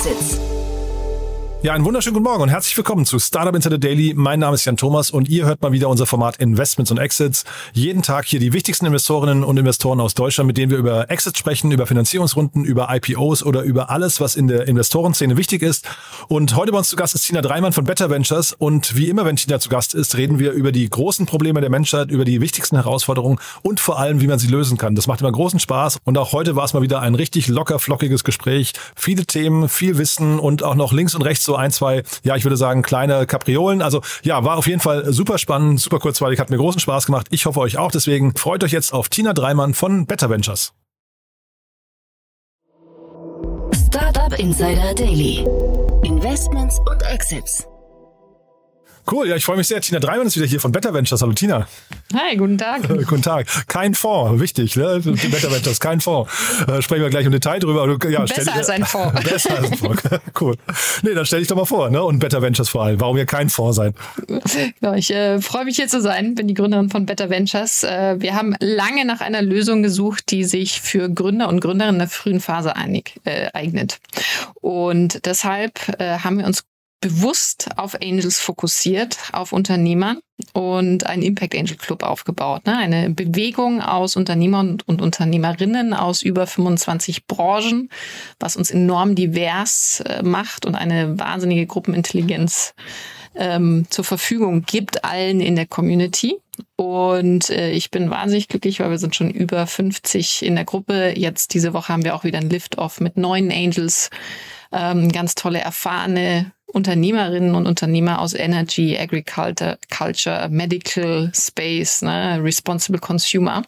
Exits. Ja, einen wunderschönen guten Morgen und herzlich willkommen zu Startup Insider Daily. Mein Name ist Jan Thomas und ihr hört mal wieder unser Format Investments und Exits. Jeden Tag hier die wichtigsten Investorinnen und Investoren aus Deutschland, mit denen wir über Exits sprechen, über Finanzierungsrunden, über IPOs oder über alles, was in der Investorenszene wichtig ist. Und heute bei uns zu Gast ist Tina Dreimann von Better Ventures und wie immer, wenn Tina zu Gast ist, reden wir über die großen Probleme der Menschheit, über die wichtigsten Herausforderungen und vor allem, wie man sie lösen kann. Das macht immer großen Spaß und auch heute war es mal wieder ein richtig locker, flockiges Gespräch. Viele Themen, viel Wissen und auch noch links und rechts so ein, zwei, ja, ich würde sagen, kleine Kapriolen. Also ja, war auf jeden Fall super spannend, super kurzweilig, hat mir großen Spaß gemacht. Ich hoffe euch auch. Deswegen freut euch jetzt auf Tina Dreimann von Better Ventures. Startup Insider Daily. Investments und Exits. Cool, ja, ich freue mich sehr. Tina Dreimann ist wieder hier von Better Ventures. Hallo Tina. Hi, guten Tag. guten Tag. Kein Fonds, wichtig, ne? Better Ventures, kein Fonds. Äh, sprechen wir gleich im Detail drüber. Ja, besser als ein Fonds. besser als ein Fonds. cool. Nee, dann stell dich doch mal vor, ne? Und Better Ventures vor allem. Warum ihr kein Fonds seid? Genau, ich äh, freue mich hier zu sein, bin die Gründerin von Better Ventures. Äh, wir haben lange nach einer Lösung gesucht, die sich für Gründer und Gründerinnen in der frühen Phase einig, äh, eignet. Und deshalb äh, haben wir uns bewusst auf Angels fokussiert, auf Unternehmer und einen Impact Angel Club aufgebaut. Ne? Eine Bewegung aus Unternehmern und Unternehmerinnen aus über 25 Branchen, was uns enorm divers äh, macht und eine wahnsinnige Gruppenintelligenz ähm, zur Verfügung gibt allen in der Community. Und äh, ich bin wahnsinnig glücklich, weil wir sind schon über 50 in der Gruppe. Jetzt diese Woche haben wir auch wieder ein Lift-Off mit neuen Angels. Ähm, ganz tolle, erfahrene Unternehmerinnen und Unternehmer aus Energy, Agriculture, Culture, Medical Space, ne, Responsible Consumer.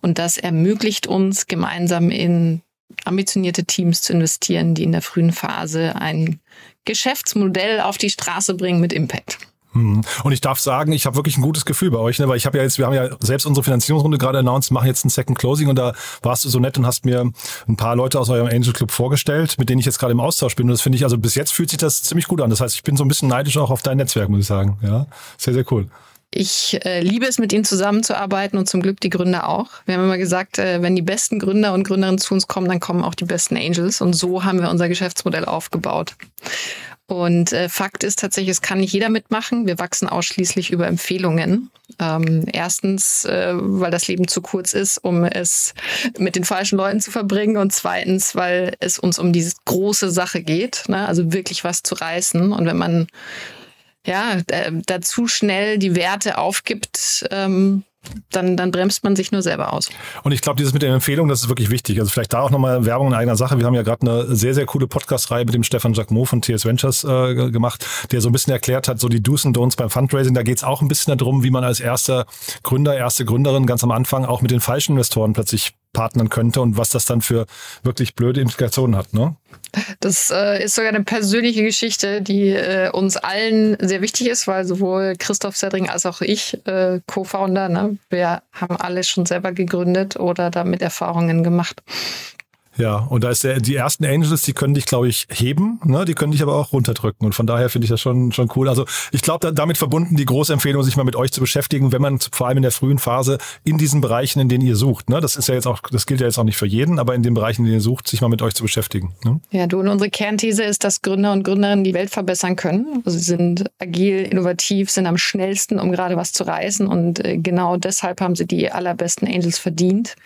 Und das ermöglicht uns, gemeinsam in ambitionierte Teams zu investieren, die in der frühen Phase ein Geschäftsmodell auf die Straße bringen mit Impact. Mhm. Und ich darf sagen, ich habe wirklich ein gutes Gefühl bei euch, ne? weil ich habe ja jetzt, wir haben ja selbst unsere Finanzierungsrunde gerade announced, machen jetzt ein Second Closing und da warst du so nett und hast mir ein paar Leute aus eurem Angel Club vorgestellt, mit denen ich jetzt gerade im Austausch bin. Und das finde ich, also bis jetzt fühlt sich das ziemlich gut an. Das heißt, ich bin so ein bisschen neidisch auch auf dein Netzwerk, muss ich sagen. Ja, sehr, sehr cool. Ich äh, liebe es, mit ihnen zusammenzuarbeiten und zum Glück die Gründer auch. Wir haben immer gesagt, äh, wenn die besten Gründer und Gründerinnen zu uns kommen, dann kommen auch die besten Angels. Und so haben wir unser Geschäftsmodell aufgebaut. Und äh, Fakt ist tatsächlich, es kann nicht jeder mitmachen. Wir wachsen ausschließlich über Empfehlungen. Ähm, erstens, äh, weil das Leben zu kurz ist, um es mit den falschen Leuten zu verbringen. Und zweitens, weil es uns um diese große Sache geht. Ne? Also wirklich was zu reißen. Und wenn man ja, dazu schnell die Werte aufgibt, ähm, dann, dann bremst man sich nur selber aus. Und ich glaube, dieses mit den Empfehlungen, das ist wirklich wichtig. Also vielleicht da auch nochmal Werbung in eigener Sache. Wir haben ja gerade eine sehr, sehr coole Podcast-Reihe mit dem Stefan Jacquemot von TS Ventures äh, gemacht, der so ein bisschen erklärt hat, so die Do's und Don'ts beim Fundraising. Da geht es auch ein bisschen darum, wie man als erster Gründer, erste Gründerin ganz am Anfang auch mit den falschen Investoren plötzlich partnern könnte und was das dann für wirklich blöde Implikationen hat. Ne? Das äh, ist sogar eine persönliche Geschichte, die äh, uns allen sehr wichtig ist, weil sowohl Christoph Sedring als auch ich, äh, Co-Founder, ne, wir haben alle schon selber gegründet oder damit Erfahrungen gemacht. Ja, und da ist der, die ersten Angels, die können dich, glaube ich, heben, ne? die können dich aber auch runterdrücken. Und von daher finde ich das schon, schon cool. Also ich glaube, da, damit verbunden die große Empfehlung, sich mal mit euch zu beschäftigen, wenn man vor allem in der frühen Phase in diesen Bereichen, in denen ihr sucht. Ne? Das ist ja jetzt auch, das gilt ja jetzt auch nicht für jeden, aber in den Bereichen, in denen ihr sucht, sich mal mit euch zu beschäftigen. Ne? Ja, du und unsere Kernthese ist, dass Gründer und Gründerinnen die Welt verbessern können. Also sie sind agil, innovativ, sind am schnellsten, um gerade was zu reißen. Und äh, genau deshalb haben sie die allerbesten Angels verdient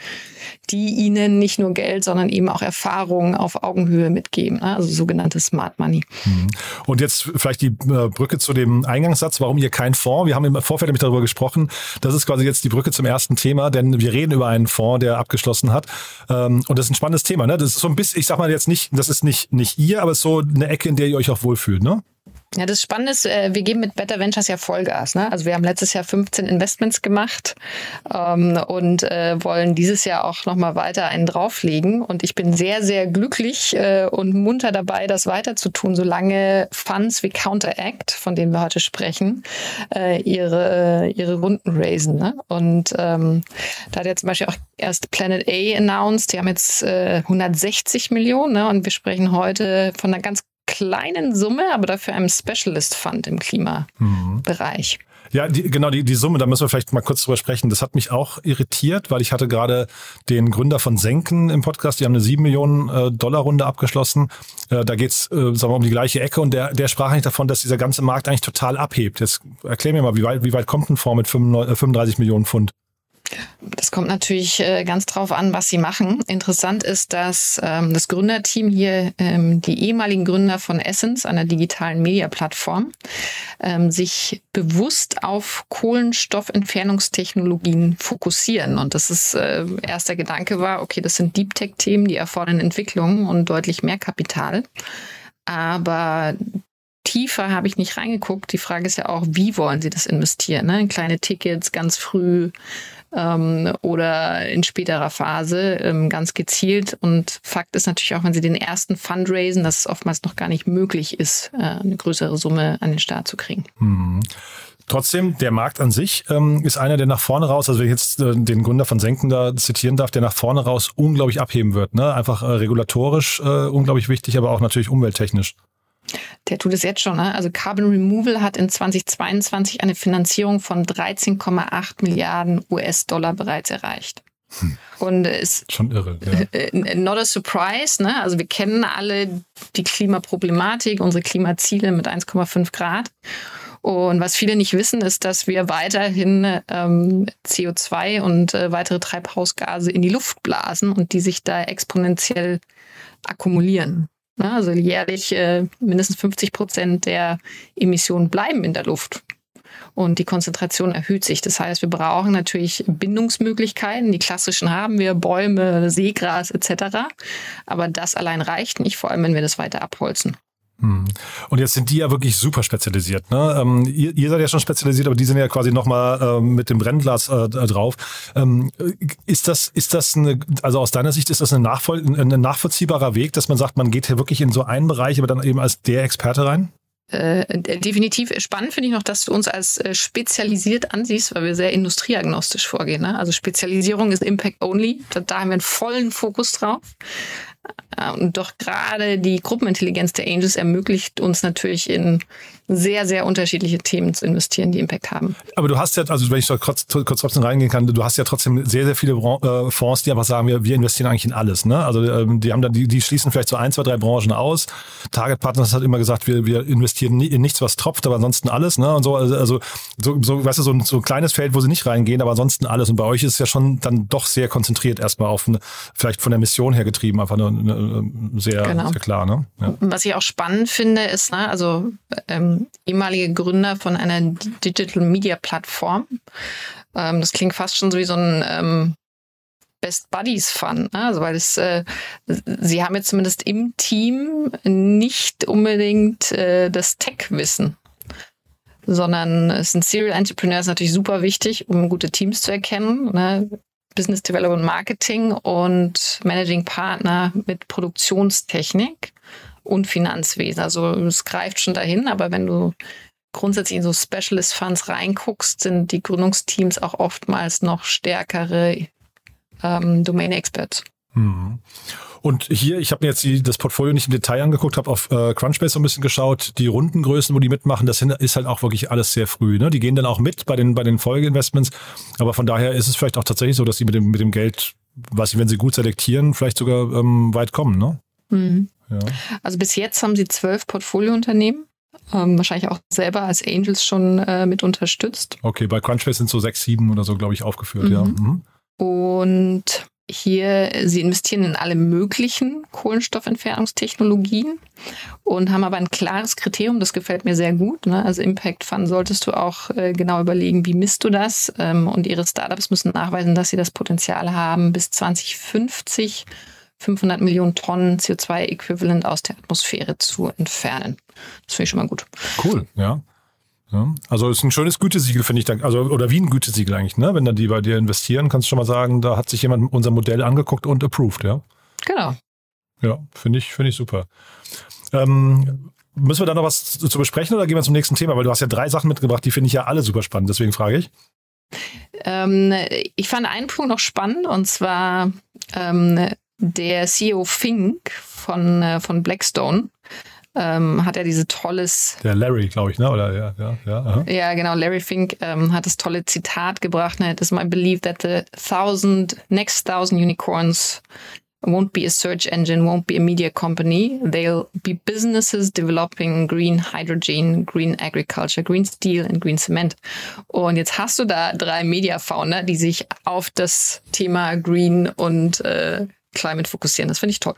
die ihnen nicht nur Geld, sondern eben auch Erfahrungen auf Augenhöhe mitgeben, ne? also sogenannte Smart Money. Mhm. Und jetzt vielleicht die äh, Brücke zu dem Eingangssatz, warum ihr kein Fonds? Wir haben im Vorfeld nämlich darüber gesprochen. Das ist quasi jetzt die Brücke zum ersten Thema, denn wir reden über einen Fonds, der abgeschlossen hat. Ähm, und das ist ein spannendes Thema. Ne? Das ist so ein bisschen, ich sag mal jetzt nicht, das ist nicht, nicht ihr, aber so eine Ecke, in der ihr euch auch wohlfühlt, ne? Ja, das Spannende ist, äh, wir geben mit Better Ventures ja Vollgas. Ne? Also wir haben letztes Jahr 15 Investments gemacht ähm, und äh, wollen dieses Jahr auch nochmal weiter einen drauflegen. Und ich bin sehr, sehr glücklich äh, und munter dabei, das weiter zu tun, solange Funds wie Counteract, von denen wir heute sprechen, äh, ihre, ihre Runden raisen. Ne? Und ähm, da hat ja zum Beispiel auch erst Planet A announced, die haben jetzt äh, 160 Millionen ne? und wir sprechen heute von einer ganz kleinen Summe, aber dafür einem Specialist Fund im Klimabereich. Mhm. Ja, die, genau, die, die Summe, da müssen wir vielleicht mal kurz drüber sprechen. Das hat mich auch irritiert, weil ich hatte gerade den Gründer von Senken im Podcast, die haben eine 7 Millionen äh, Dollar Runde abgeschlossen. Äh, da geht's äh, sagen wir, mal, um die gleiche Ecke und der, der sprach eigentlich davon, dass dieser ganze Markt eigentlich total abhebt. Jetzt erklär mir mal, wie weit, wie weit kommt ein Fonds mit 35 äh, Millionen Pfund? Das kommt natürlich äh, ganz drauf an, was sie machen. Interessant ist, dass ähm, das Gründerteam hier, ähm, die ehemaligen Gründer von Essence, einer digitalen Media-Plattform, ähm, sich bewusst auf Kohlenstoffentfernungstechnologien fokussieren. Und das ist äh, erster Gedanke war, okay, das sind Deep Tech-Themen, die erfordern Entwicklung und deutlich mehr Kapital. Aber tiefer habe ich nicht reingeguckt. Die Frage ist ja auch, wie wollen Sie das investieren? Ne? In kleine Tickets, ganz früh, ähm, oder in späterer Phase ähm, ganz gezielt. Und Fakt ist natürlich auch, wenn Sie den ersten Fundraisen, dass es oftmals noch gar nicht möglich ist, äh, eine größere Summe an den Start zu kriegen. Mhm. Trotzdem, der Markt an sich ähm, ist einer, der nach vorne raus, also wenn ich jetzt äh, den Gründer von Senken da zitieren darf, der nach vorne raus unglaublich abheben wird. Ne? Einfach äh, regulatorisch äh, unglaublich wichtig, aber auch natürlich umwelttechnisch. Der tut es jetzt schon. Ne? Also Carbon Removal hat in 2022 eine Finanzierung von 13,8 Milliarden US-Dollar bereits erreicht. Hm. Und ist schon irre. Ja. Äh, not a surprise. Ne? Also wir kennen alle die Klimaproblematik, unsere Klimaziele mit 1,5 Grad. Und was viele nicht wissen, ist, dass wir weiterhin ähm, CO2 und äh, weitere Treibhausgase in die Luft blasen und die sich da exponentiell akkumulieren. Ne? Also jährlich äh, mindestens 50 Prozent der Emissionen bleiben in der Luft. Und die Konzentration erhöht sich. Das heißt, wir brauchen natürlich Bindungsmöglichkeiten. Die klassischen haben wir, Bäume, Seegras etc. Aber das allein reicht nicht, vor allem wenn wir das weiter abholzen. Hm. Und jetzt sind die ja wirklich super spezialisiert. Ne? Ähm, ihr, ihr, seid ja schon spezialisiert, aber die sind ja quasi nochmal ähm, mit dem Brennglas äh, drauf. Ähm, ist das, ist das eine, also aus deiner Sicht ist das eine Nachvoll ein nachvollziehbarer Weg, dass man sagt, man geht hier wirklich in so einen Bereich, aber dann eben als der Experte rein? Äh, definitiv spannend finde ich noch, dass du uns als äh, spezialisiert ansiehst, weil wir sehr industrieagnostisch vorgehen. Ne? Also Spezialisierung ist Impact Only. Da, da haben wir einen vollen Fokus drauf. Und doch gerade die Gruppenintelligenz der Angels ermöglicht uns natürlich in sehr, sehr unterschiedliche Themen zu investieren, die Impact haben. Aber du hast ja, also wenn ich da kurz, kurz trotzdem reingehen kann, du hast ja trotzdem sehr, sehr viele äh, Fonds, die einfach sagen, wir, wir investieren eigentlich in alles. Ne? Also ähm, die haben dann, die, die schließen vielleicht so ein, zwei, drei Branchen aus. Target Partners hat immer gesagt, wir, wir investieren in nichts, was tropft, aber ansonsten alles. Ne? Und so, also, also so, so, weißt du, so ein, so ein kleines Feld, wo sie nicht reingehen, aber ansonsten alles. Und bei euch ist es ja schon dann doch sehr konzentriert erstmal auf eine, vielleicht von der Mission her getrieben, einfach eine sehr, genau. sehr klar. Ne? Ja. Was ich auch spannend finde, ist, ne, also ähm, ehemalige Gründer von einer Digital Media Plattform. Ähm, das klingt fast schon so wie so ein ähm, Best Buddies Fun, ne? also weil es, äh, sie haben jetzt zumindest im Team nicht unbedingt äh, das Tech-Wissen, sondern es sind Serial Entrepreneurs natürlich super wichtig, um gute Teams zu erkennen. Ne? Business Development Marketing und Managing Partner mit Produktionstechnik und Finanzwesen. Also es greift schon dahin, aber wenn du grundsätzlich in so Specialist Funds reinguckst, sind die Gründungsteams auch oftmals noch stärkere ähm, Domain Experts. Mhm. Und hier, ich habe mir jetzt die, das Portfolio nicht im Detail angeguckt, habe auf äh, Crunchbase so ein bisschen geschaut, die Rundengrößen, wo die mitmachen, das ist halt auch wirklich alles sehr früh. Ne? Die gehen dann auch mit bei den, bei den Folgeinvestments. Aber von daher ist es vielleicht auch tatsächlich so, dass sie mit dem, mit dem Geld, was sie, wenn sie gut selektieren, vielleicht sogar ähm, weit kommen. Ne? Mhm. Ja. Also bis jetzt haben sie zwölf Portfoliounternehmen. Ähm, wahrscheinlich auch selber als Angels schon äh, mit unterstützt. Okay, bei Crunchbase sind so sechs, sieben oder so, glaube ich, aufgeführt, mhm. ja. Mhm. Und hier, sie investieren in alle möglichen Kohlenstoffentfernungstechnologien und haben aber ein klares Kriterium, das gefällt mir sehr gut. Ne? Also Impact Fund solltest du auch äh, genau überlegen, wie misst du das? Ähm, und ihre Startups müssen nachweisen, dass sie das Potenzial haben, bis 2050 500 Millionen Tonnen CO2-Äquivalent aus der Atmosphäre zu entfernen. Das finde ich schon mal gut. Cool, ja. Ja. Also ist ein schönes Gütesiegel, finde ich. Dann, also, oder wie ein Gütesiegel eigentlich, ne? Wenn dann die bei dir investieren, kannst du schon mal sagen, da hat sich jemand unser Modell angeguckt und approved, ja? Genau. Ja, finde ich, finde ich super. Ähm, müssen wir da noch was zu, zu besprechen oder gehen wir zum nächsten Thema? Weil du hast ja drei Sachen mitgebracht, die finde ich ja alle super spannend, deswegen frage ich. Ähm, ich fand einen Punkt noch spannend und zwar ähm, der CEO Fink von, äh, von Blackstone ähm, hat er diese tolles. Der Larry, glaube ich, ne? Oder ja, ja, ja. Aha. Ja, genau. Larry Fink ähm, hat das tolle Zitat gebracht. Ne? Das I believe that the thousand next thousand unicorns won't be a search engine, won't be a media company. They'll be businesses developing green hydrogen, green agriculture, green steel and green cement. Und jetzt hast du da drei Media-Founder, die sich auf das Thema Green und äh, Climate fokussieren. Das finde ich toll.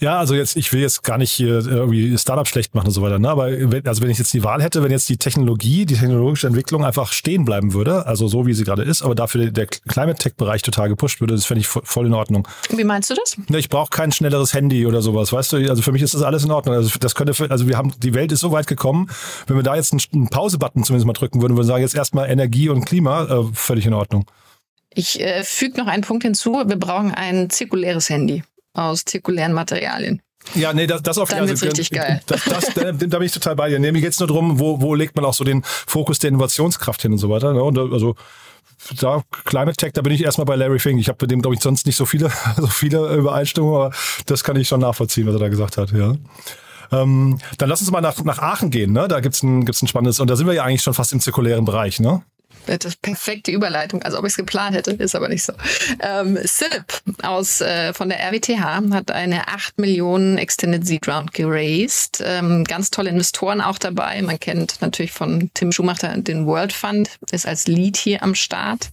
Ja, also jetzt, ich will jetzt gar nicht hier irgendwie Startup schlecht machen und so weiter, ne? aber wenn, also wenn ich jetzt die Wahl hätte, wenn jetzt die Technologie, die technologische Entwicklung einfach stehen bleiben würde, also so wie sie gerade ist, aber dafür der Climate Tech Bereich total gepusht würde, das fände ich voll in Ordnung. Wie meinst du das? Ja, ich brauche kein schnelleres Handy oder sowas, weißt du? Also für mich ist das alles in Ordnung. Also das könnte, also wir haben, die Welt ist so weit gekommen, wenn wir da jetzt einen Pause-Button zumindest mal drücken würden, würden wir sagen, jetzt erstmal Energie und Klima, äh, völlig in Ordnung. Ich äh, füge noch einen Punkt hinzu. Wir brauchen ein zirkuläres Handy aus zirkulären Materialien. Ja, nee, das, das auf Dann wird's richtig geil. Das, das, da, da bin ich total bei dir. Nee, mir geht's nur drum, wo, wo legt man auch so den Fokus der Innovationskraft hin und so weiter. Ne? Und da, also da Climate Tech, da bin ich erstmal bei Larry Fink. Ich habe mit dem, glaube ich, sonst nicht so viele, so viele Übereinstimmungen, aber das kann ich schon nachvollziehen, was er da gesagt hat, ja. Ähm, dann lass uns mal nach, nach Aachen gehen, ne? Da gibt's ein, gibt's ein spannendes, und da sind wir ja eigentlich schon fast im zirkulären Bereich, ne? Das perfekte Überleitung, als ob ich es geplant hätte, ist aber nicht so. Ähm, Silip aus, äh, von der RWTH hat eine 8 Millionen Extended Seed Round geraced. Ähm, ganz tolle Investoren auch dabei. Man kennt natürlich von Tim Schumacher den World Fund, ist als Lead hier am Start.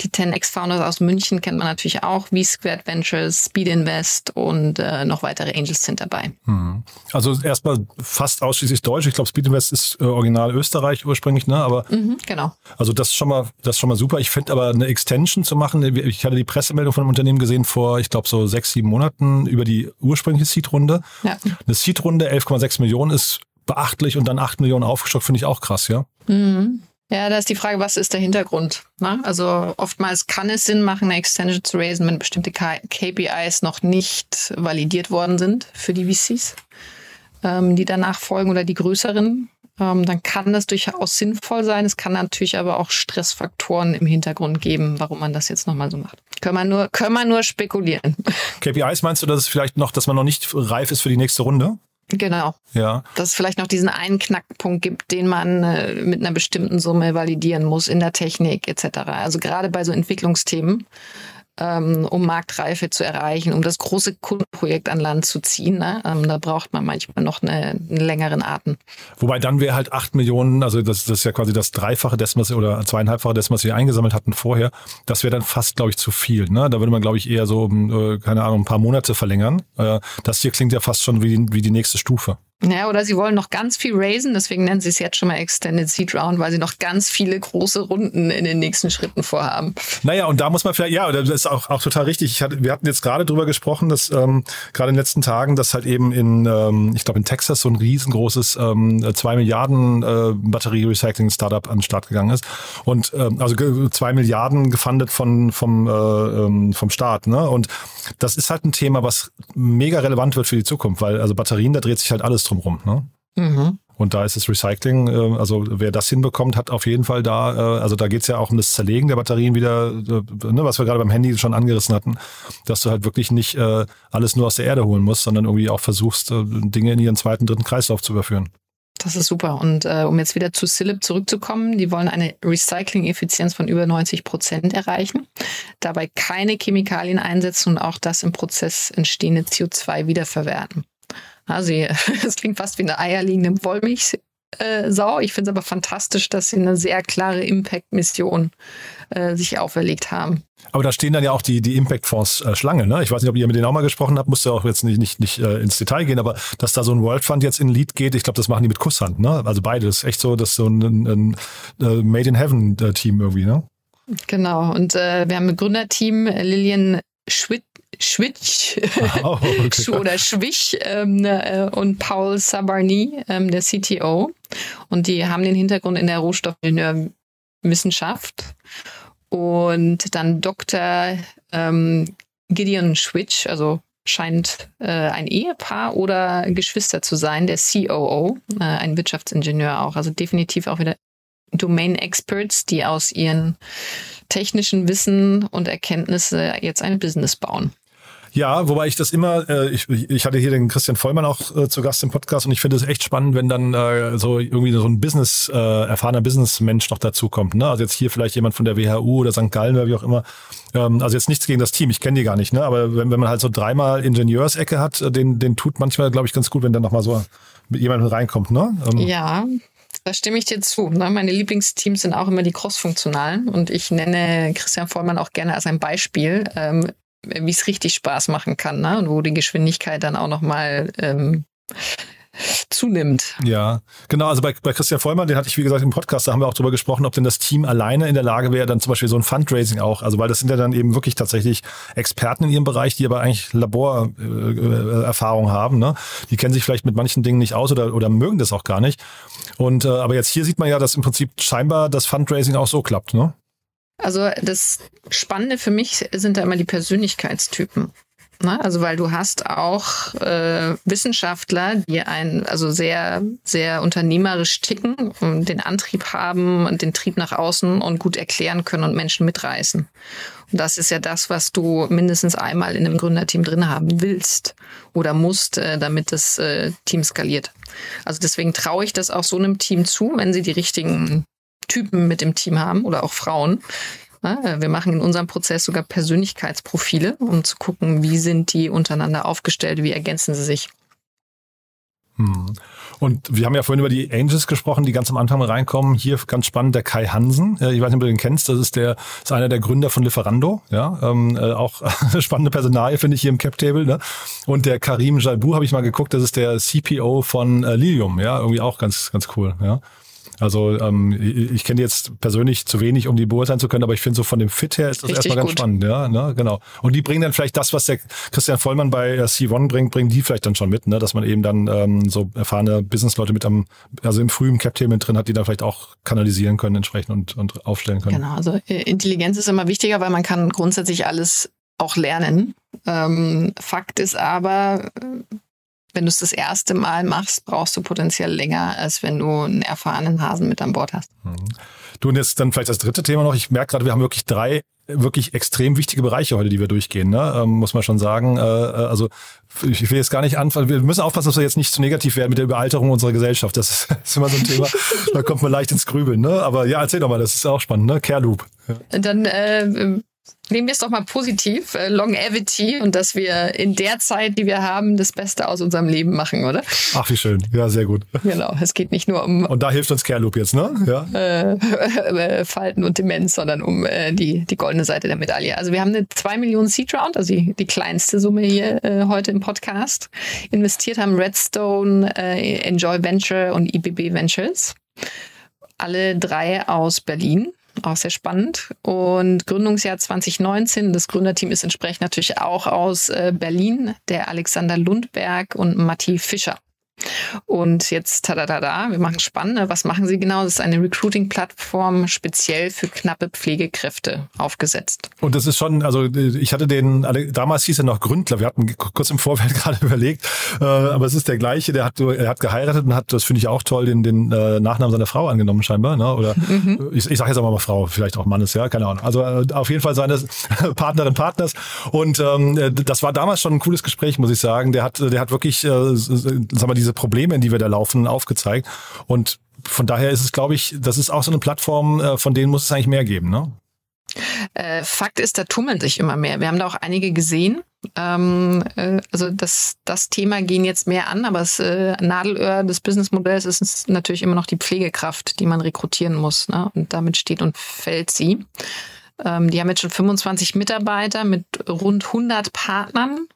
Die 10x Founders aus München kennt man natürlich auch, V-Squared Ventures, Speed Invest und äh, noch weitere Angels sind dabei. Hm. Also erstmal fast ausschließlich Deutsch. Ich glaube, Speed Invest ist äh, original Österreich ursprünglich, ne? Aber mhm, genau. Also das ist schon mal, das ist schon mal super. Ich finde aber eine Extension zu machen. Ich hatte die Pressemeldung von einem Unternehmen gesehen vor, ich glaube, so sechs, sieben Monaten über die ursprüngliche Seed-Runde. Ja. Eine Seed-Runde, 11,6 Millionen ist beachtlich und dann 8 Millionen aufgestockt, finde ich auch krass, ja. Mhm. Ja, da ist die Frage, was ist der Hintergrund? Ne? Also oftmals kann es Sinn machen, eine Extension zu raisen, wenn bestimmte KPIs noch nicht validiert worden sind für die VCs, ähm, die danach folgen oder die größeren ähm, dann kann das durchaus sinnvoll sein. Es kann natürlich aber auch Stressfaktoren im Hintergrund geben, warum man das jetzt nochmal so macht. Können wir nur, können wir nur spekulieren. KPIs meinst du, dass es vielleicht noch, dass man noch nicht reif ist für die nächste Runde? Genau. Ja. Dass es vielleicht noch diesen einen Knackpunkt gibt, den man äh, mit einer bestimmten Summe validieren muss in der Technik etc. Also gerade bei so Entwicklungsthemen um Marktreife zu erreichen, um das große Kundenprojekt an Land zu ziehen. Ne? Ähm, da braucht man manchmal noch eine, einen längeren Atem. Wobei dann wäre halt acht Millionen, also das, das ist ja quasi das Dreifache dessen, was oder zweieinhalbfache dessen, was wir eingesammelt hatten vorher. Das wäre dann fast, glaube ich, zu viel. Ne? Da würde man, glaube ich, eher so, äh, keine Ahnung, ein paar Monate verlängern. Äh, das hier klingt ja fast schon wie, wie die nächste Stufe. Ja, oder sie wollen noch ganz viel raisen, deswegen nennen sie es jetzt schon mal Extended Seed Round, weil sie noch ganz viele große Runden in den nächsten Schritten vorhaben. Naja, und da muss man vielleicht, ja, das ist auch, auch total richtig. Ich hatte, wir hatten jetzt gerade drüber gesprochen, dass ähm, gerade in den letzten Tagen, dass halt eben in, ähm, ich glaube in Texas so ein riesengroßes ähm, zwei Milliarden äh, Batterie-Recycling-Startup an den Start gegangen ist. Und ähm, also zwei Milliarden gefundet von, vom, äh, ähm, vom Staat. Ne? Und das ist halt ein Thema, was mega relevant wird für die Zukunft, weil also Batterien, da dreht sich halt alles drumrum. Ne? Mhm. Und da ist das Recycling, äh, also wer das hinbekommt, hat auf jeden Fall da, äh, also da geht's ja auch um das Zerlegen der Batterien wieder, äh, ne, was wir gerade beim Handy schon angerissen hatten, dass du halt wirklich nicht alles nur aus der Erde holen musst, sondern irgendwie auch versuchst, Dinge in ihren zweiten, dritten Kreislauf zu überführen. Das ist super. Und äh, um jetzt wieder zu Silip zurückzukommen, die wollen eine Recycling-Effizienz von über 90 Prozent erreichen, dabei keine Chemikalien einsetzen und auch das im Prozess entstehende CO2 wiederverwerten. Also es klingt fast wie eine eierliegende Wollmilchsau. Äh, ich finde es aber fantastisch, dass sie eine sehr klare Impact-Mission äh, sich auferlegt haben. Aber da stehen dann ja auch die, die Impact-Fonds äh, Schlange. Ne? Ich weiß nicht, ob ihr mit denen auch mal gesprochen habt, musst du auch jetzt nicht, nicht, nicht äh, ins Detail gehen, aber dass da so ein World Fund jetzt in Lead geht, ich glaube, das machen die mit Kusshand. Ne? Also beides. Echt so, dass so ein, ein, ein äh, Made in Heaven-Team irgendwie. Ne? Genau. Und wir haben ein Gründerteam, Lilian Schwitt, Schwitsch oh, okay. oder Schwich ähm, äh, und Paul Sabarny, ähm, der CTO. Und die haben den Hintergrund in der Rohstoffingenieurwissenschaft. Und dann Dr. Ähm, Gideon Schwitsch, also scheint äh, ein Ehepaar oder Geschwister zu sein, der COO, äh, ein Wirtschaftsingenieur auch. Also definitiv auch wieder Domain Experts, die aus ihren technischen Wissen und Erkenntnisse jetzt ein Business bauen. Ja, wobei ich das immer, äh, ich, ich hatte hier den Christian Vollmann auch äh, zu Gast im Podcast und ich finde es echt spannend, wenn dann äh, so irgendwie so ein Business, äh, erfahrener Businessmensch noch dazukommt. Ne? Also jetzt hier vielleicht jemand von der WHU oder St. Gallen oder wie auch immer. Ähm, also jetzt nichts gegen das Team, ich kenne die gar nicht, ne? Aber wenn, wenn man halt so dreimal Ingenieursecke hat, äh, den, den tut manchmal, glaube ich, ganz gut, wenn dann nochmal so mit jemandem reinkommt, ne? Ähm, ja, da stimme ich dir zu. Ne? Meine Lieblingsteams sind auch immer die cross-funktionalen und ich nenne Christian Vollmann auch gerne als ein Beispiel, ähm, wie es richtig Spaß machen kann ne? und wo die Geschwindigkeit dann auch nochmal ähm, zunimmt. Ja, genau. Also bei, bei Christian Vollmann, den hatte ich, wie gesagt, im Podcast, da haben wir auch drüber gesprochen, ob denn das Team alleine in der Lage wäre, dann zum Beispiel so ein Fundraising auch, also weil das sind ja dann eben wirklich tatsächlich Experten in ihrem Bereich, die aber eigentlich Laborerfahrung äh, haben. Ne? Die kennen sich vielleicht mit manchen Dingen nicht aus oder, oder mögen das auch gar nicht. Und äh, aber jetzt hier sieht man ja, dass im Prinzip scheinbar das Fundraising auch so klappt, ne? Also das Spannende für mich sind da immer die Persönlichkeitstypen. Ne? Also weil du hast auch äh, Wissenschaftler, die ein, also sehr, sehr unternehmerisch ticken und den Antrieb haben und den Trieb nach außen und gut erklären können und Menschen mitreißen. Und das ist ja das, was du mindestens einmal in einem Gründerteam drin haben willst oder musst, äh, damit das äh, Team skaliert. Also deswegen traue ich das auch so einem Team zu, wenn sie die richtigen Typen mit dem Team haben oder auch Frauen, äh, wir machen in unserem Prozess sogar Persönlichkeitsprofile, um zu gucken, wie sind die untereinander aufgestellt, wie ergänzen sie sich. Hm. Und wir haben ja vorhin über die Angels gesprochen, die ganz am Anfang reinkommen. Hier ganz spannend der Kai Hansen. Ich weiß nicht, ob du den kennst. Das ist der ist einer der Gründer von Lieferando. Ja, ähm, äh, auch spannende Personalie finde ich hier im Cap Table. Ne? Und der Karim Jalbou habe ich mal geguckt. Das ist der CPO von äh, Lilium. Ja, irgendwie auch ganz ganz cool. Ja. Also ähm, ich, kenne jetzt persönlich zu wenig, um die beurteilen zu können, aber ich finde so von dem Fit her ist das Richtig erstmal ganz gut. spannend, ja, ne, genau. Und die bringen dann vielleicht das, was der Christian Vollmann bei äh, C1 bringt, bringen die vielleicht dann schon mit, ne, dass man eben dann ähm, so erfahrene Businessleute mit am, also im frühen Cap-Team mit drin hat, die dann vielleicht auch kanalisieren können entsprechend und, und aufstellen können. Genau, also äh, Intelligenz ist immer wichtiger, weil man kann grundsätzlich alles auch lernen. Ähm, Fakt ist aber, wenn du es das erste Mal machst, brauchst du potenziell länger, als wenn du einen erfahrenen Hasen mit an Bord hast. Mhm. Du und jetzt dann vielleicht das dritte Thema noch. Ich merke gerade, wir haben wirklich drei wirklich extrem wichtige Bereiche heute, die wir durchgehen, ne? ähm, muss man schon sagen. Äh, äh, also ich will jetzt gar nicht anfangen. Wir müssen aufpassen, dass wir jetzt nicht zu negativ werden mit der Überalterung unserer Gesellschaft. Das ist, das ist immer so ein Thema. da kommt man leicht ins Grübeln. Ne? Aber ja, erzähl doch mal, das ist auch spannend. Ne? Care Loop. Ja. Dann äh, Nehmen wir es doch mal positiv, äh, Longevity und dass wir in der Zeit, die wir haben, das Beste aus unserem Leben machen, oder? Ach, wie schön. Ja, sehr gut. Genau, es geht nicht nur um... Und da hilft uns Care Loop jetzt, ne? Ja. Äh, äh, Falten und Demenz, sondern um äh, die, die goldene Seite der Medaille. Also wir haben eine 2 Millionen Seed Round, also die, die kleinste Summe hier äh, heute im Podcast. Investiert haben Redstone, äh, Enjoy Venture und IBB Ventures. Alle drei aus Berlin auch sehr spannend. Und Gründungsjahr 2019, das Gründerteam ist entsprechend natürlich auch aus äh, Berlin, der Alexander Lundberg und Matti Fischer. Und jetzt, tada, wir machen spannend. Was machen Sie genau? Das ist eine Recruiting-Plattform speziell für knappe Pflegekräfte aufgesetzt. Und das ist schon, also ich hatte den, damals hieß er noch Gründler, wir hatten kurz im Vorfeld gerade überlegt, äh, aber es ist der gleiche, der hat, er hat geheiratet und hat, das finde ich auch toll, den, den äh, Nachnamen seiner Frau angenommen scheinbar, ne? oder mhm. ich, ich sage jetzt auch mal Frau, vielleicht auch Mannes, ja, keine Ahnung. Also äh, auf jeden Fall seine Partnerin, Partners und ähm, das war damals schon ein cooles Gespräch, muss ich sagen. Der hat, der hat wirklich, äh, sag mal, diese diese Probleme, in die wir da laufen, aufgezeigt. Und von daher ist es, glaube ich, das ist auch so eine Plattform, äh, von denen muss es eigentlich mehr geben, ne? Äh, Fakt ist, da tummeln sich immer mehr. Wir haben da auch einige gesehen. Ähm, äh, also das, das Thema gehen jetzt mehr an, aber das Nadelöhr des Businessmodells ist natürlich immer noch die Pflegekraft, die man rekrutieren muss. Ne? Und damit steht und fällt sie. Ähm, die haben jetzt schon 25 Mitarbeiter mit rund 100 Partnern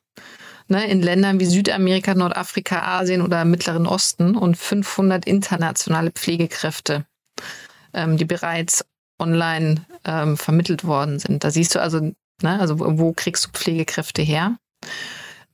ne, in Ländern wie Südamerika, Nordafrika, Asien oder Mittleren Osten und 500 internationale Pflegekräfte, ähm, die bereits online ähm, vermittelt worden sind. Da siehst du also, ne, also wo kriegst du Pflegekräfte her?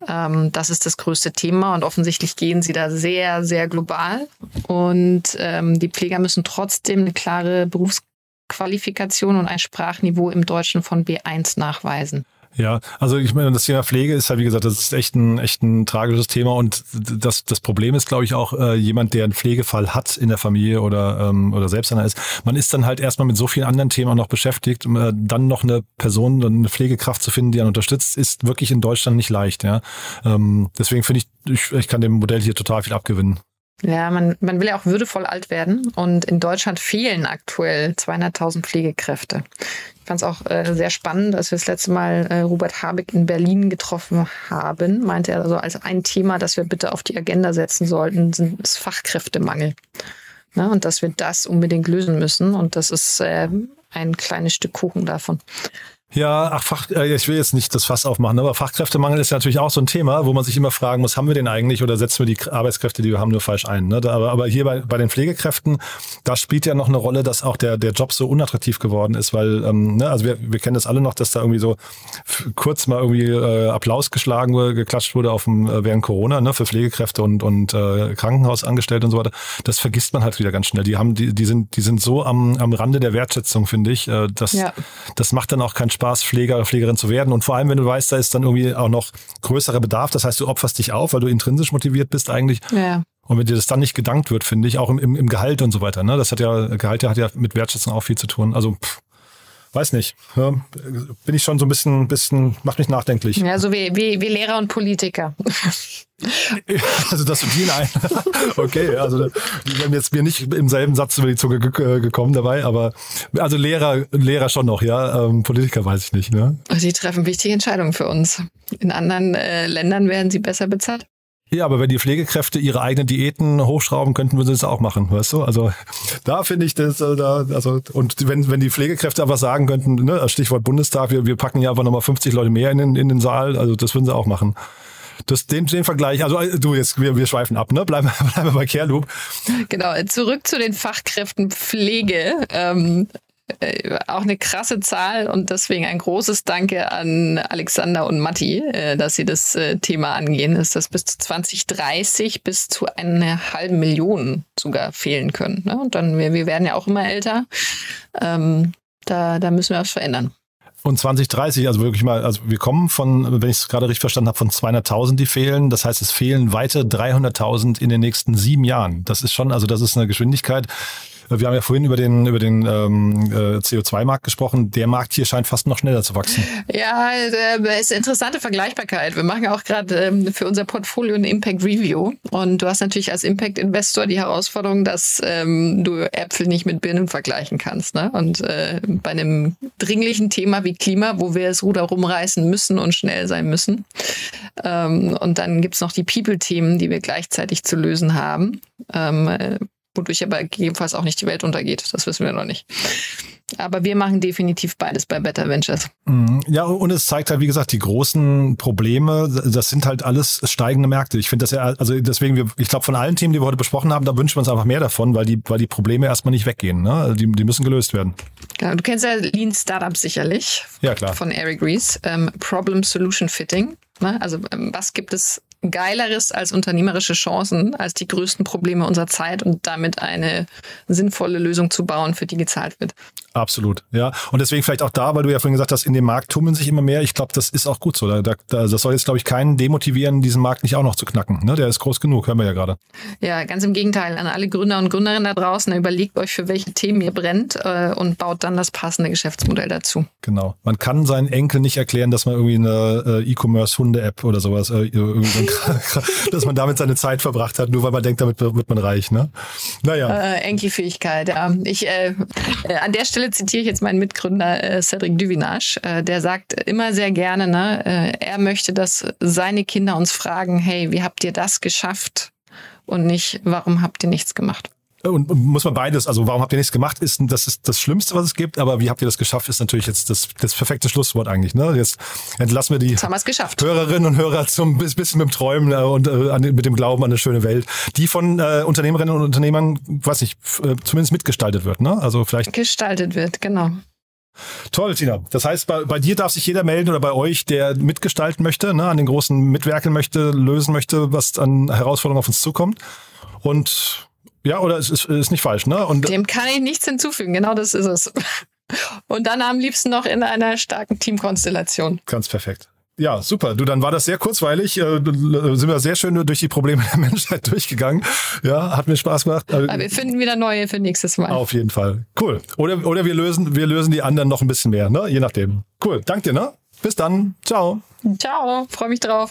Ähm, das ist das größte Thema und offensichtlich gehen sie da sehr, sehr global. Und ähm, die Pfleger müssen trotzdem eine klare Berufsqualifikation und ein Sprachniveau im Deutschen von B1 nachweisen. Ja, also ich meine, das Thema Pflege ist halt, wie gesagt, das ist echt ein, echt ein tragisches Thema und das, das Problem ist, glaube ich, auch äh, jemand, der einen Pflegefall hat in der Familie oder, ähm, oder selbst einer ist. Man ist dann halt erstmal mit so vielen anderen Themen auch noch beschäftigt. Äh, dann noch eine Person, eine Pflegekraft zu finden, die einen unterstützt, ist wirklich in Deutschland nicht leicht. Ja, ähm, Deswegen finde ich, ich, ich kann dem Modell hier total viel abgewinnen. Ja, man, man will ja auch würdevoll alt werden und in Deutschland fehlen aktuell 200.000 Pflegekräfte. Ich fand es auch äh, sehr spannend, als wir das letzte Mal äh, Robert Habeck in Berlin getroffen haben, meinte er also als ein Thema, das wir bitte auf die Agenda setzen sollten, sind, ist Fachkräftemangel. Ne? Und dass wir das unbedingt lösen müssen und das ist äh, ein kleines Stück Kuchen davon. Ja, ach, Fach, äh, ich will jetzt nicht das Fass aufmachen, aber Fachkräftemangel ist ja natürlich auch so ein Thema, wo man sich immer fragen muss, haben wir den eigentlich oder setzen wir die Arbeitskräfte, die wir haben, nur falsch ein? Ne? Aber, aber hier bei, bei den Pflegekräften, da spielt ja noch eine Rolle, dass auch der, der Job so unattraktiv geworden ist, weil, ähm, ne, also wir, wir kennen das alle noch, dass da irgendwie so kurz mal irgendwie äh, Applaus geschlagen wurde, geklatscht wurde auf dem, äh, während Corona, ne, für Pflegekräfte und, und äh, Krankenhausangestellte und so weiter. Das vergisst man halt wieder ganz schnell. Die haben, die, die sind, die sind so am, am Rande der Wertschätzung, finde ich. Äh, das, ja. das macht dann auch keinen Spaß, Pfleger oder Pflegerin zu werden. Und vor allem, wenn du weißt, da ist dann irgendwie auch noch größerer Bedarf. Das heißt, du opferst dich auf, weil du intrinsisch motiviert bist eigentlich. Ja. Und wenn dir das dann nicht gedankt wird, finde ich, auch im, im, im Gehalt und so weiter. Ne? Das hat ja, Gehalt hat ja mit Wertschätzung auch viel zu tun. Also pff, weiß nicht. Ja, bin ich schon so ein bisschen, bisschen, macht mich nachdenklich. Ja, so wie, wie, wie Lehrer und Politiker. Also das und die ein. Okay, also die werden jetzt mir nicht im selben Satz über die Zunge gekommen dabei, aber also Lehrer, Lehrer schon noch, ja. Ähm, Politiker weiß ich nicht. Ne? Sie treffen wichtige Entscheidungen für uns. In anderen äh, Ländern werden sie besser bezahlt. Ja, aber wenn die Pflegekräfte ihre eigenen Diäten hochschrauben könnten, würden sie das auch machen, weißt du? Also da finde ich das, äh, da, also und wenn, wenn die Pflegekräfte einfach sagen könnten, ne, Stichwort Bundestag, wir, wir packen ja einfach nochmal 50 Leute mehr in den, in den Saal, also das würden sie auch machen. Das, den, den Vergleich, also äh, du, jetzt, wir, wir schweifen ab, ne? Bleiben, bleiben wir bei Careloop. Genau, zurück zu den Fachkräften Pflege. Ähm, äh, auch eine krasse Zahl und deswegen ein großes Danke an Alexander und Matti, äh, dass sie das äh, Thema angehen, ist, dass bis zu 2030 bis zu einer halben Million sogar fehlen können. Ne? Und dann, wir, wir werden ja auch immer älter. Ähm, da, da müssen wir was verändern. Und 2030, also wirklich mal, also wir kommen von, wenn ich es gerade richtig verstanden habe, von 200.000, die fehlen. Das heißt, es fehlen weitere 300.000 in den nächsten sieben Jahren. Das ist schon, also das ist eine Geschwindigkeit, wir haben ja vorhin über den, über den ähm, äh, CO2-Markt gesprochen. Der Markt hier scheint fast noch schneller zu wachsen. Ja, äh, ist eine interessante Vergleichbarkeit. Wir machen auch gerade ähm, für unser Portfolio eine Impact Review. Und du hast natürlich als Impact-Investor die Herausforderung, dass ähm, du Äpfel nicht mit Birnen vergleichen kannst. Ne? Und äh, bei einem dringlichen Thema wie Klima, wo wir das Ruder rumreißen müssen und schnell sein müssen. Ähm, und dann gibt's noch die People-Themen, die wir gleichzeitig zu lösen haben. Ähm, äh, wodurch aber gegebenenfalls auch nicht die Welt untergeht. Das wissen wir noch nicht. Aber wir machen definitiv beides bei Better Ventures. Mhm. Ja, und es zeigt halt, wie gesagt, die großen Probleme, das sind halt alles steigende Märkte. Ich finde das ja, also deswegen, ich glaube, von allen Themen, die wir heute besprochen haben, da wünschen wir uns einfach mehr davon, weil die, weil die Probleme erstmal nicht weggehen. Ne? Also die, die müssen gelöst werden. Genau, du kennst ja Lean Startup sicherlich. Ja, klar. Von Eric Rees. Ähm, Problem Solution Fitting. Ne? Also ähm, was gibt es Geileres als unternehmerische Chancen, als die größten Probleme unserer Zeit und damit eine sinnvolle Lösung zu bauen, für die gezahlt wird. Absolut, ja. Und deswegen vielleicht auch da, weil du ja vorhin gesagt hast, in dem Markt tummeln sich immer mehr. Ich glaube, das ist auch gut so. Da, da, das soll jetzt, glaube ich, keinen demotivieren, diesen Markt nicht auch noch zu knacken. Ne? Der ist groß genug, hören wir ja gerade. Ja, ganz im Gegenteil. An alle Gründer und Gründerinnen da draußen, überlegt euch, für welche Themen ihr brennt äh, und baut dann das passende Geschäftsmodell dazu. Genau. Man kann seinen Enkel nicht erklären, dass man irgendwie eine äh, E-Commerce-Hunde-App oder sowas äh, so dass man damit seine Zeit verbracht hat, nur weil man denkt, damit wird man reich. Ne? Naja. Äh, Enkelfähigkeit, ja. Ich, äh, äh, an der Stelle zitiere ich jetzt meinen Mitgründer äh, Cedric Duvinage. Äh, der sagt immer sehr gerne, ne, äh, er möchte, dass seine Kinder uns fragen, hey, wie habt ihr das geschafft? Und nicht, warum habt ihr nichts gemacht? Und muss man beides, also warum habt ihr nichts gemacht, ist das ist das Schlimmste, was es gibt, aber wie habt ihr das geschafft, ist natürlich jetzt das, das perfekte Schlusswort eigentlich. Ne? Jetzt entlassen wir die Hörerinnen und Hörer zum bisschen mit dem Träumen äh, und äh, mit dem Glauben an eine schöne Welt, die von äh, Unternehmerinnen und Unternehmern, weiß ich, äh, zumindest mitgestaltet wird. Ne? Also vielleicht gestaltet wird, genau. Toll, Tina. Das heißt, bei, bei dir darf sich jeder melden oder bei euch, der mitgestalten möchte, ne, an den großen mitwerken möchte, lösen möchte, was an Herausforderungen auf uns zukommt. Und ja, oder es ist, ist nicht falsch, ne? Und Dem kann ich nichts hinzufügen, genau das ist es. Und dann am liebsten noch in einer starken Teamkonstellation. Ganz perfekt. Ja, super. Du, dann war das sehr kurzweilig. Äh, sind wir sehr schön durch die Probleme der Menschheit durchgegangen. Ja, hat mir Spaß gemacht. Aber wir finden wieder neue für nächstes Mal. Auf jeden Fall. Cool. Oder, oder wir lösen, wir lösen die anderen noch ein bisschen mehr, ne? Je nachdem. Cool. Dank dir, ne? Bis dann. Ciao. Ciao. Freue mich drauf.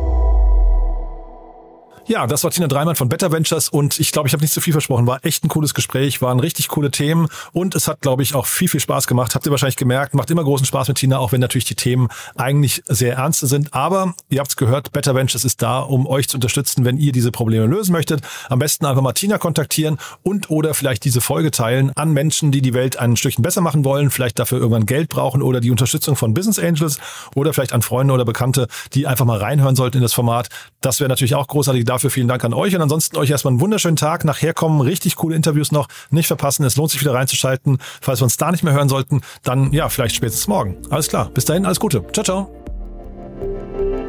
Ja, das war Tina Dreimann von Better Ventures und ich glaube, ich habe nicht zu viel versprochen. War echt ein cooles Gespräch, waren richtig coole Themen und es hat, glaube ich, auch viel, viel Spaß gemacht. Habt ihr wahrscheinlich gemerkt, macht immer großen Spaß mit Tina, auch wenn natürlich die Themen eigentlich sehr ernst sind. Aber ihr habt es gehört, Better Ventures ist da, um euch zu unterstützen, wenn ihr diese Probleme lösen möchtet. Am besten einfach mal Tina kontaktieren und oder vielleicht diese Folge teilen an Menschen, die die Welt ein Stückchen besser machen wollen, vielleicht dafür irgendwann Geld brauchen oder die Unterstützung von Business Angels oder vielleicht an Freunde oder Bekannte, die einfach mal reinhören sollten in das Format. Das wäre natürlich auch großartig. Dafür vielen Dank an euch und ansonsten euch erstmal einen wunderschönen Tag. Nachher kommen richtig coole Interviews noch. Nicht verpassen, es lohnt sich wieder reinzuschalten. Falls wir uns da nicht mehr hören sollten, dann ja, vielleicht spätestens morgen. Alles klar, bis dahin, alles Gute. Ciao, ciao.